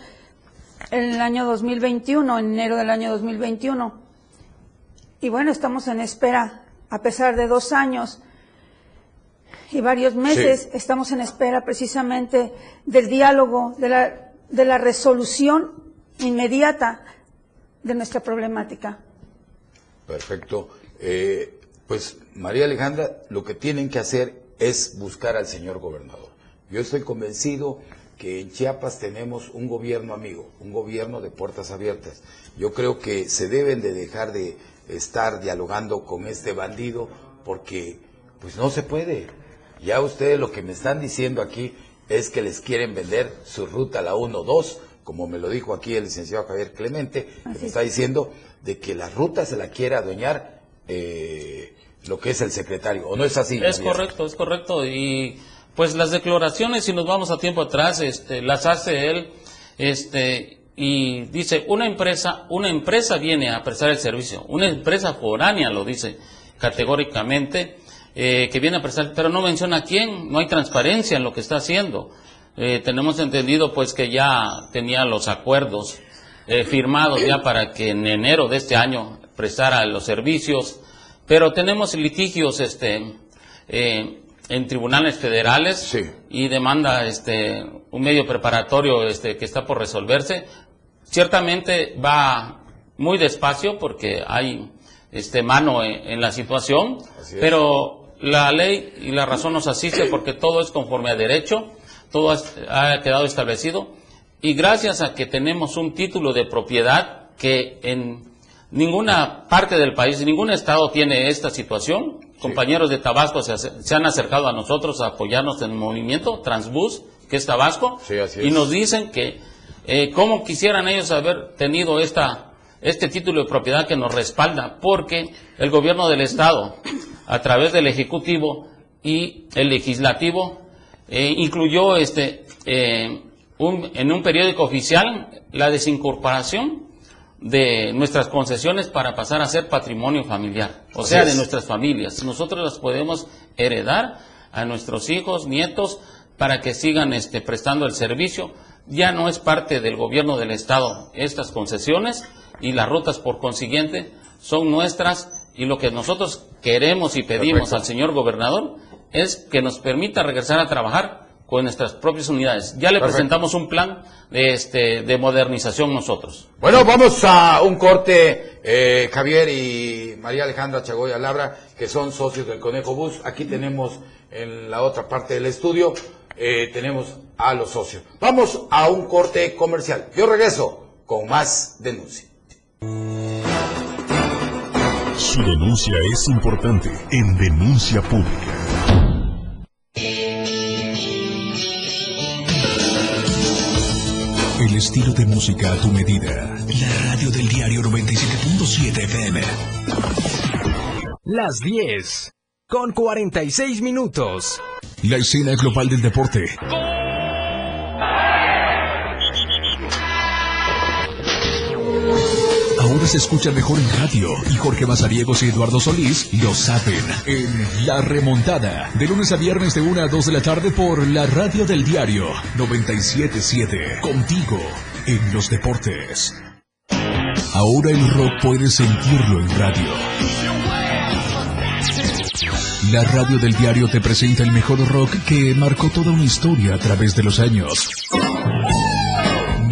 en el año 2021, en enero del año 2021. Y bueno, estamos en espera, a pesar de dos años y varios meses, estamos en espera precisamente del diálogo, de la, de la resolución inmediata de nuestra problemática.
Perfecto. Eh, pues María Alejandra, lo que tienen que hacer es buscar al señor gobernador. Yo estoy convencido que en Chiapas tenemos un gobierno amigo, un gobierno de puertas abiertas. Yo creo que se deben de dejar de estar dialogando con este bandido porque pues no se puede. Ya ustedes lo que me están diciendo aquí es que les quieren vender su ruta la 1-2, como me lo dijo aquí el licenciado Javier Clemente, que me está diciendo de que la ruta se la quiere adueñar eh, lo que es el secretario, ¿o no es así?
Es correcto, es correcto. Y pues las declaraciones, si nos vamos a tiempo atrás, este, las hace él, este, y dice, una empresa, una empresa viene a prestar el servicio, una empresa foránea lo dice categóricamente, eh, que viene a prestar, pero no menciona a quién, no hay transparencia en lo que está haciendo. Eh, tenemos entendido pues que ya tenía los acuerdos eh, firmados ya para que en enero de este año prestara los servicios, pero tenemos litigios este, eh, en tribunales federales y demanda este, un medio preparatorio este, que está por resolverse. Ciertamente va muy despacio porque hay este mano en, en la situación, pero la ley y la razón nos asiste porque todo es conforme a derecho, todo ha quedado establecido. Y gracias a que tenemos un título de propiedad que en ninguna parte del país, ningún estado tiene esta situación. Compañeros de Tabasco se, han acercado a nosotros a apoyarnos en el movimiento Transbus, que es Tabasco,
así
y nos dicen que eh, cómo quisieran ellos haber tenido esta, este título de propiedad que nos respalda, porque el gobierno del Estado, a través del Ejecutivo y el Legislativo, eh, incluyó este, eh, un- en un periódico oficial la desincorporación de nuestras concesiones para pasar a ser patrimonio familiar, o
Así
sea,
es.
de nuestras familias. Nosotros las podemos heredar a nuestros hijos, nietos, para que sigan este, prestando el servicio. Ya no es parte del gobierno del Estado estas concesiones y las rutas, por consiguiente, son nuestras y lo que nosotros queremos y pedimos
Perfecto.
al señor gobernador es que nos permita regresar a trabajar con nuestras propias unidades. Ya le
Perfecto.
presentamos un plan de, este, de modernización nosotros.
Bueno, vamos a un corte, eh, Javier y María Alejandra Chagoya Labra, que son socios del Conejo Bus. Aquí tenemos en la otra parte del estudio, eh, tenemos a los socios. Vamos a un corte comercial. Yo regreso con más denuncia.
Su denuncia es importante en Denuncia Pública. El estilo de música a tu medida. La radio del diario 97.7 FM.
Las 10 con 46 minutos.
La escena global del deporte. Se escucha mejor en radio y Jorge Mazariegos y Eduardo Solís lo saben en La Remontada. De lunes a viernes de 1 a 2 de la tarde por la radio del diario 977. Contigo en los deportes. Ahora el rock puedes sentirlo en radio. La radio del diario te presenta el mejor rock que marcó toda una historia a través de los años.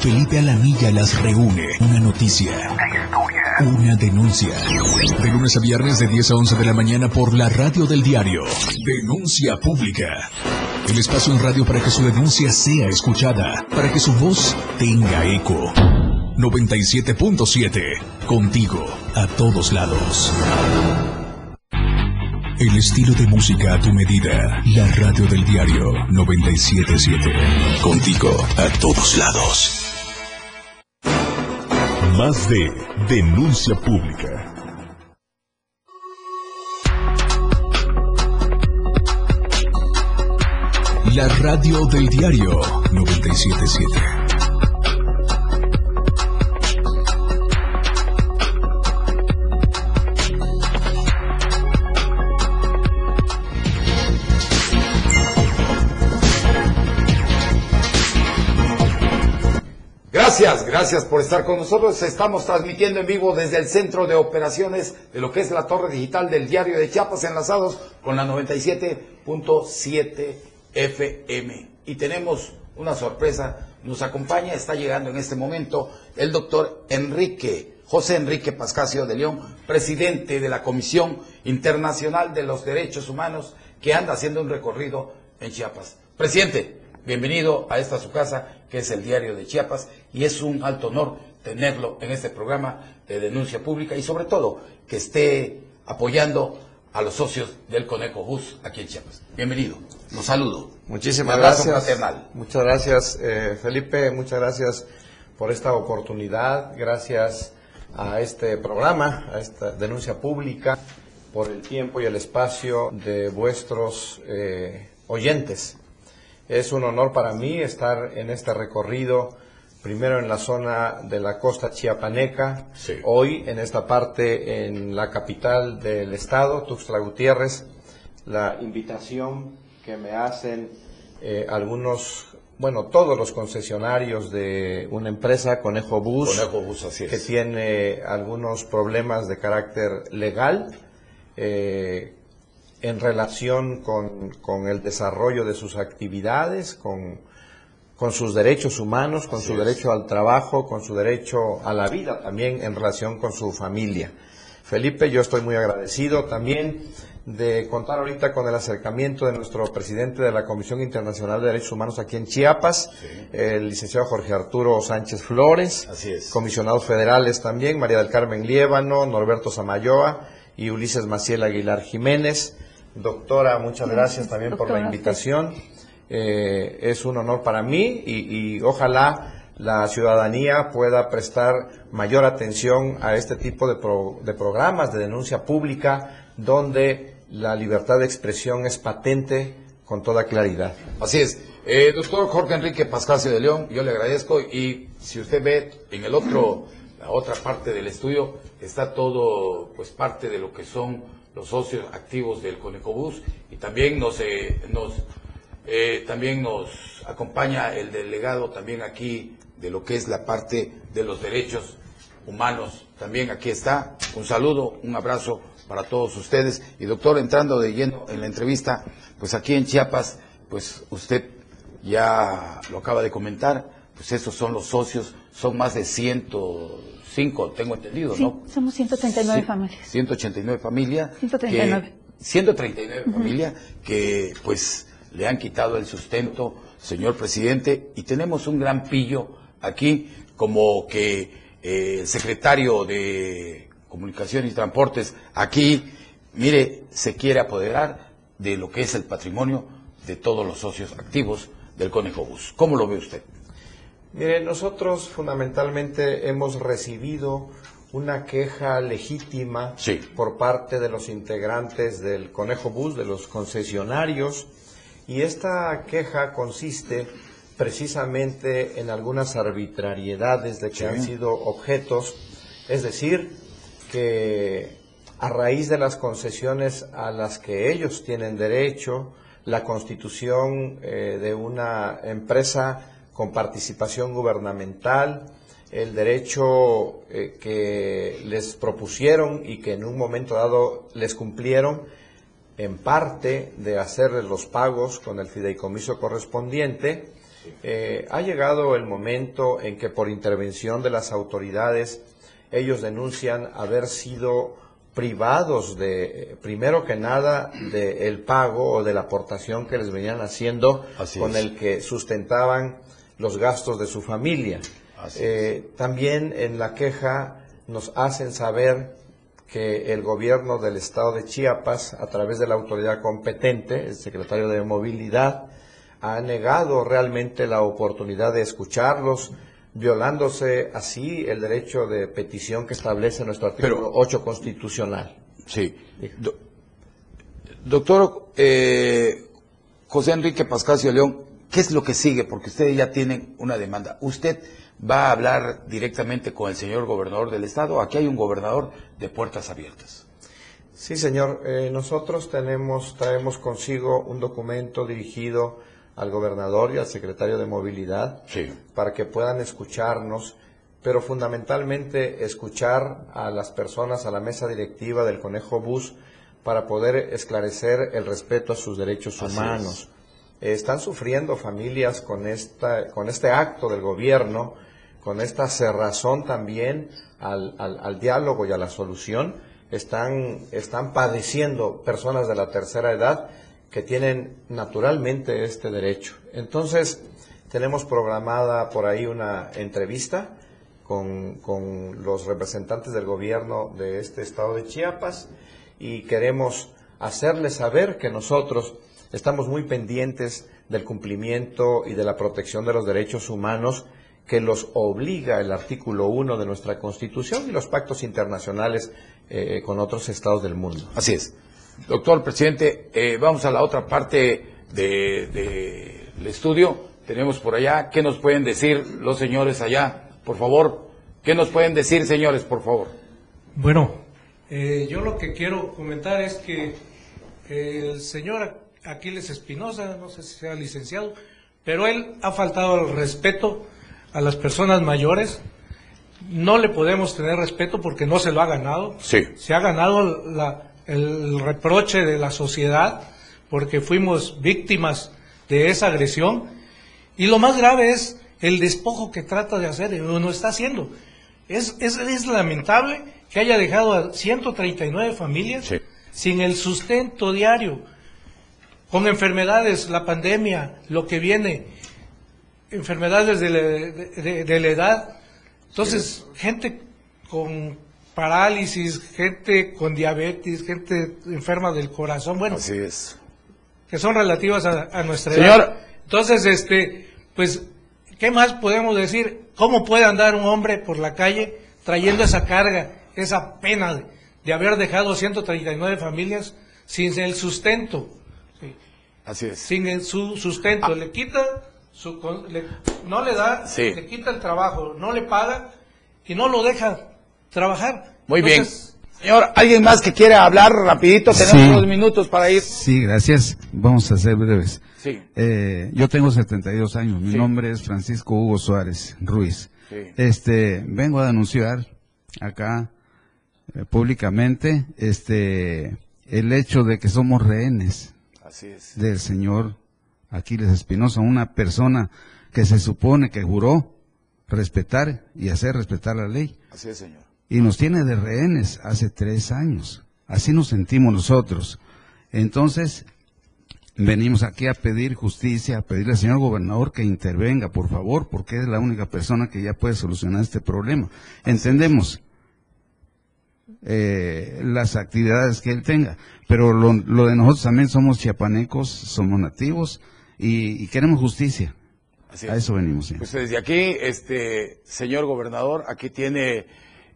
Felipe Alamilla las reúne. Una noticia. Una denuncia. De lunes a viernes de 10 a 11 de la mañana por la radio del diario. Denuncia pública. El espacio en radio para que su denuncia sea escuchada. Para que su voz tenga eco. 97.7. Contigo. A todos lados. El estilo de música a tu medida. La radio del diario 977. Contigo a todos lados. Más de denuncia pública. La radio del diario 977.
Gracias, gracias por estar con nosotros. Estamos transmitiendo en vivo desde el centro de operaciones de lo que es la torre digital del diario de Chiapas, enlazados con la 97.7 FM. Y tenemos una sorpresa, nos acompaña, está llegando en este momento el doctor Enrique, José Enrique Pascasio de León, presidente de la Comisión Internacional de los Derechos Humanos, que anda haciendo un recorrido en Chiapas. Presidente, bienvenido a esta su casa, que es el Diario de Chiapas, y es un alto honor tenerlo en este programa de denuncia pública y sobre todo que esté apoyando a los socios del Conejo Bus aquí en Chiapas. Bienvenido, los saludo.
Muchísimas
Un
gracias.
fraternal.
Muchas gracias, eh, Felipe. Muchas gracias por esta oportunidad. Gracias a este programa, a esta denuncia pública, por el tiempo y el espacio de vuestros eh, oyentes. Es un honor para mí estar en este recorrido, primero en la zona de la costa chiapaneca, hoy en esta parte en la capital del estado, Tuxtla Gutiérrez. La invitación que me hacen eh, algunos, bueno, todos los concesionarios de una empresa, Conejo Bus,
Conejo Bus, así es.
que tiene algunos problemas de carácter legal eh, en relación con, con el desarrollo de sus actividades, con, con sus derechos humanos, con
Así
su
es.
derecho al trabajo, con su derecho a la vida también en relación con su familia. Felipe, yo estoy muy agradecido también de contar ahorita con el acercamiento de nuestro presidente de la Comisión Internacional de Derechos Humanos aquí en Chiapas, el licenciado Jorge Arturo Sánchez Flores,
Así es.
comisionados federales también, María del Carmen Liébano, Norberto Samayoa y Ulises Maciel Aguilar Jiménez. Doctora, muchas gracias también por la invitación. Eh, es un honor para mí y, y ojalá la ciudadanía pueda prestar mayor atención a este tipo de, pro- de programas de denuncia pública donde la libertad de expresión es patente con toda claridad.
Así es. Eh, doctor Jorge Enrique Pascasio de León, yo le agradezco y si usted ve en el otro, la otra parte del estudio, está todo, pues parte de lo que son los socios activos del Conecobús y también nos, eh, nos, eh, también nos acompaña el delegado también aquí de lo que es la parte de los derechos humanos. También aquí está. Un saludo, un abrazo para todos ustedes. Y doctor, entrando de lleno en la entrevista, pues aquí en Chiapas, pues usted ya lo acaba de comentar, pues esos son los socios, son más de 105, tengo entendido,
Sí,
¿no?
somos 139
Sí,
familias.
189 familias.
139.
que- 139 familias que pues le han quitado el sustento, señor presidente, y tenemos un gran pillo aquí como que eh, el secretario de Comunicación y Transportes aquí, mire, se quiere apoderar de lo que es el patrimonio de todos los socios activos del Conejo Bus. ¿Cómo lo ve usted?
Mire, nosotros fundamentalmente hemos recibido una queja legítima por parte de los integrantes del Conejo Bus, de los concesionarios, y esta queja consiste precisamente en algunas arbitrariedades de que
Sí.
han sido objetos, es decir, que a raíz de las concesiones a las que ellos tienen derecho, la constitución eh, de una empresa con participación gubernamental, el derecho eh, que les propusieron y que en un momento dado les cumplieron, en parte de hacerles los pagos con el fideicomiso correspondiente, eh, ha llegado el momento en que por intervención de las autoridades ellos denuncian haber sido privados de, primero que nada, del pago o de la aportación que les venían haciendo
Así
con
es.
el que sustentaban los gastos de su familia. Eh, también en la queja nos hacen saber que el gobierno del estado de Chiapas, a través de la autoridad competente, el secretario de Movilidad, ha negado realmente la oportunidad de escucharlos, violándose así el derecho de petición que establece nuestro artículo 8 constitucional.
Sí. Do- doctor eh, José Enrique Pascasio León, ¿qué es lo que sigue? Porque ustedes ya tienen una demanda. ¿Usted va a hablar directamente con el señor gobernador del estado? Aquí hay un gobernador de puertas abiertas.
Sí, señor. Eh, nosotros tenemos, traemos consigo un documento dirigido al gobernador y al secretario de Movilidad para que puedan escucharnos, pero fundamentalmente escuchar a las personas, a la mesa directiva del Conejo Bus, para poder esclarecer el respeto a sus derechos
Así
humanos. Están sufriendo familias con, esta, con este acto del gobierno, con esta cerrazón también al, al- diálogo y a la solución. Están, están padeciendo personas de la tercera edad que tienen naturalmente este derecho. Entonces, tenemos programada por ahí una entrevista con, con los representantes del gobierno de este estado de Chiapas y queremos hacerles saber que nosotros estamos muy pendientes del cumplimiento y de la protección de los derechos humanos que los obliga el artículo 1 de nuestra Constitución y los pactos internacionales eh, con otros estados del mundo.
Así es. Doctor presidente, eh, vamos a la otra parte del de, estudio. Tenemos por allá, ¿qué nos pueden decir los señores allá? Por favor, ¿qué nos pueden decir, señores, por favor?
Bueno, eh, yo lo que quiero comentar es que el señor Aquiles Espinosa, no sé si sea licenciado, pero él ha faltado al respeto a las personas mayores. No le podemos tener respeto porque no se lo ha ganado.
Sí.
Se ha ganado el reproche de la sociedad porque fuimos víctimas de esa agresión. Y lo más grave es el despojo que trata de hacer y no está haciendo. Es, es, es lamentable que haya dejado a 139 familias sin el sustento diario, con enfermedades, la pandemia, lo que viene, enfermedades de la, edad. Entonces, gente con parálisis, gente con diabetes, gente enferma del corazón, bueno,
Así es.
que son relativas a, nuestra
Señor.
edad. Entonces, este, pues, ¿qué más podemos decir? ¿Cómo puede andar un hombre por la calle trayendo esa carga, esa pena de, de haber dejado 139 familias sin el sustento?
Así es.
Sin el, su sustento, le quita no le da, le quita el trabajo, no le paga y no lo deja trabajar.
Muy bien. Señor, ¿alguien más que quiera hablar rapidito? Tenemos unos minutos para ir.
Sí, gracias. Vamos a ser breves.
Sí.
Eh, yo tengo 72 años. Mi nombre es Francisco Hugo Suárez Ruiz. Este, vengo a denunciar acá eh, públicamente este el hecho de que somos rehenes del señor Aquiles Espinosa, una persona que se supone que juró respetar y hacer respetar la ley.
Así es, señor.
Y nos tiene de rehenes hace tres años. Así nos sentimos nosotros. Entonces, venimos aquí a pedir justicia, a pedirle al señor gobernador que intervenga, por favor, porque es la única persona que ya puede solucionar este problema. Entendemos eh, las actividades que él tenga, pero lo, lo de nosotros también somos chiapanecos, somos nativos, y, queremos justicia. A eso venimos.
Pues desde aquí, este señor gobernador, aquí tiene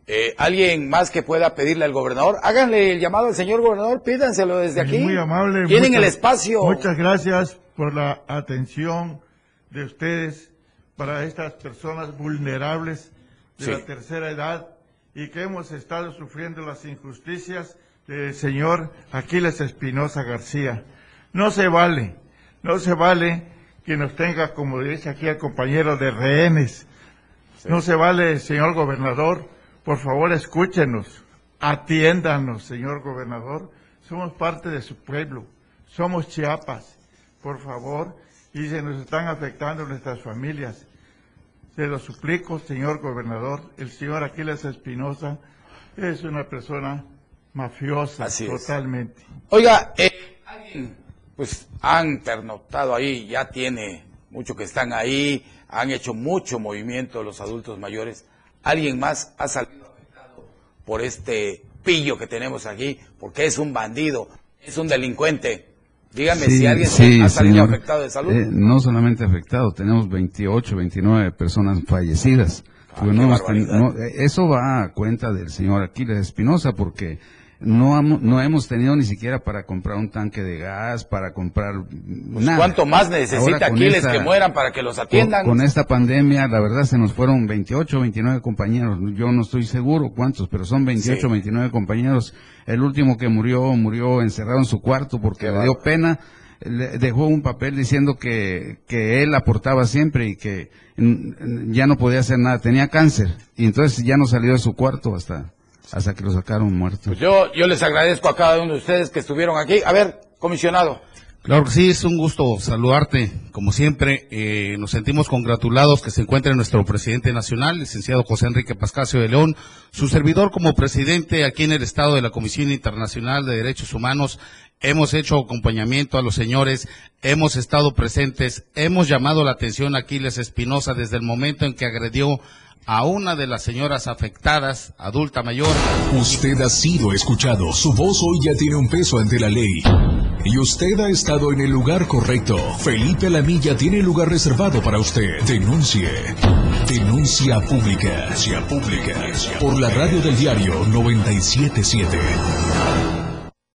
eh, alguien más que pueda pedirle al gobernador. Háganle el llamado al señor gobernador, pídanselo desde aquí.
Muy amable.
Tienen el espacio.
Muchas gracias por la atención de ustedes para estas personas vulnerables de la tercera edad y que hemos estado sufriendo las injusticias del señor Aquiles Espinosa García. No se vale no se vale que nos tenga, como dice aquí el compañero, de rehenes. No se vale, señor gobernador. Por favor, escúchenos. Atiéndanos, señor gobernador. Somos parte de su pueblo. Somos Chiapas. Por favor. Y se nos están afectando nuestras familias. Se lo suplico, señor gobernador. El señor Aquiles Espinosa es una persona mafiosa totalmente.
Oiga, eh, pues han pernoctado ahí, ya tiene mucho que están ahí, han hecho mucho movimiento los adultos mayores. ¿Alguien más ha salido afectado por este pillo que tenemos aquí? Porque es un bandido, es un delincuente. Dígame si alguien ha salido afectado de salud.
Eh, no solamente afectado, tenemos 28, 29 personas fallecidas. Ah, eh, eso va a cuenta del señor Aquiles Espinosa porque no, no hemos tenido ni siquiera para comprar un tanque de gas, para comprar
pues ¿Cuánto más necesita Aquiles que mueran para que los atiendan?
Con, esta pandemia, la verdad, se nos fueron 28, 29 compañeros. Yo no estoy seguro cuántos, pero son 28, 29 compañeros. El último que murió, murió encerrado en su cuarto porque le dio pena. Le dejó un papel diciendo que, que él aportaba siempre y que ya no podía hacer nada. Tenía cáncer. Y entonces ya no salió de su cuarto hasta hasta que lo sacaron muerto.
Pues yo, yo les agradezco a cada uno de ustedes que estuvieron aquí. A ver, comisionado.
Claro que sí, es un gusto saludarte. Como siempre, eh, nos sentimos congratulados que se encuentre nuestro presidente nacional, licenciado José Enrique Pascasio de León, su servidor como presidente aquí en el Estado de la Comisión Internacional de Derechos Humanos hemos hecho acompañamiento a los señores, hemos estado presentes, hemos llamado la atención a Aquiles Espinosa desde el momento en que agredió a una de las señoras afectadas, adulta mayor.
Usted ha sido escuchado, su voz hoy ya tiene un peso ante la ley. Y usted ha estado en el lugar correcto. Felipe Lamilla tiene lugar reservado para usted. Denuncie. Denuncia pública. Denuncia pública. Por la radio del diario 977.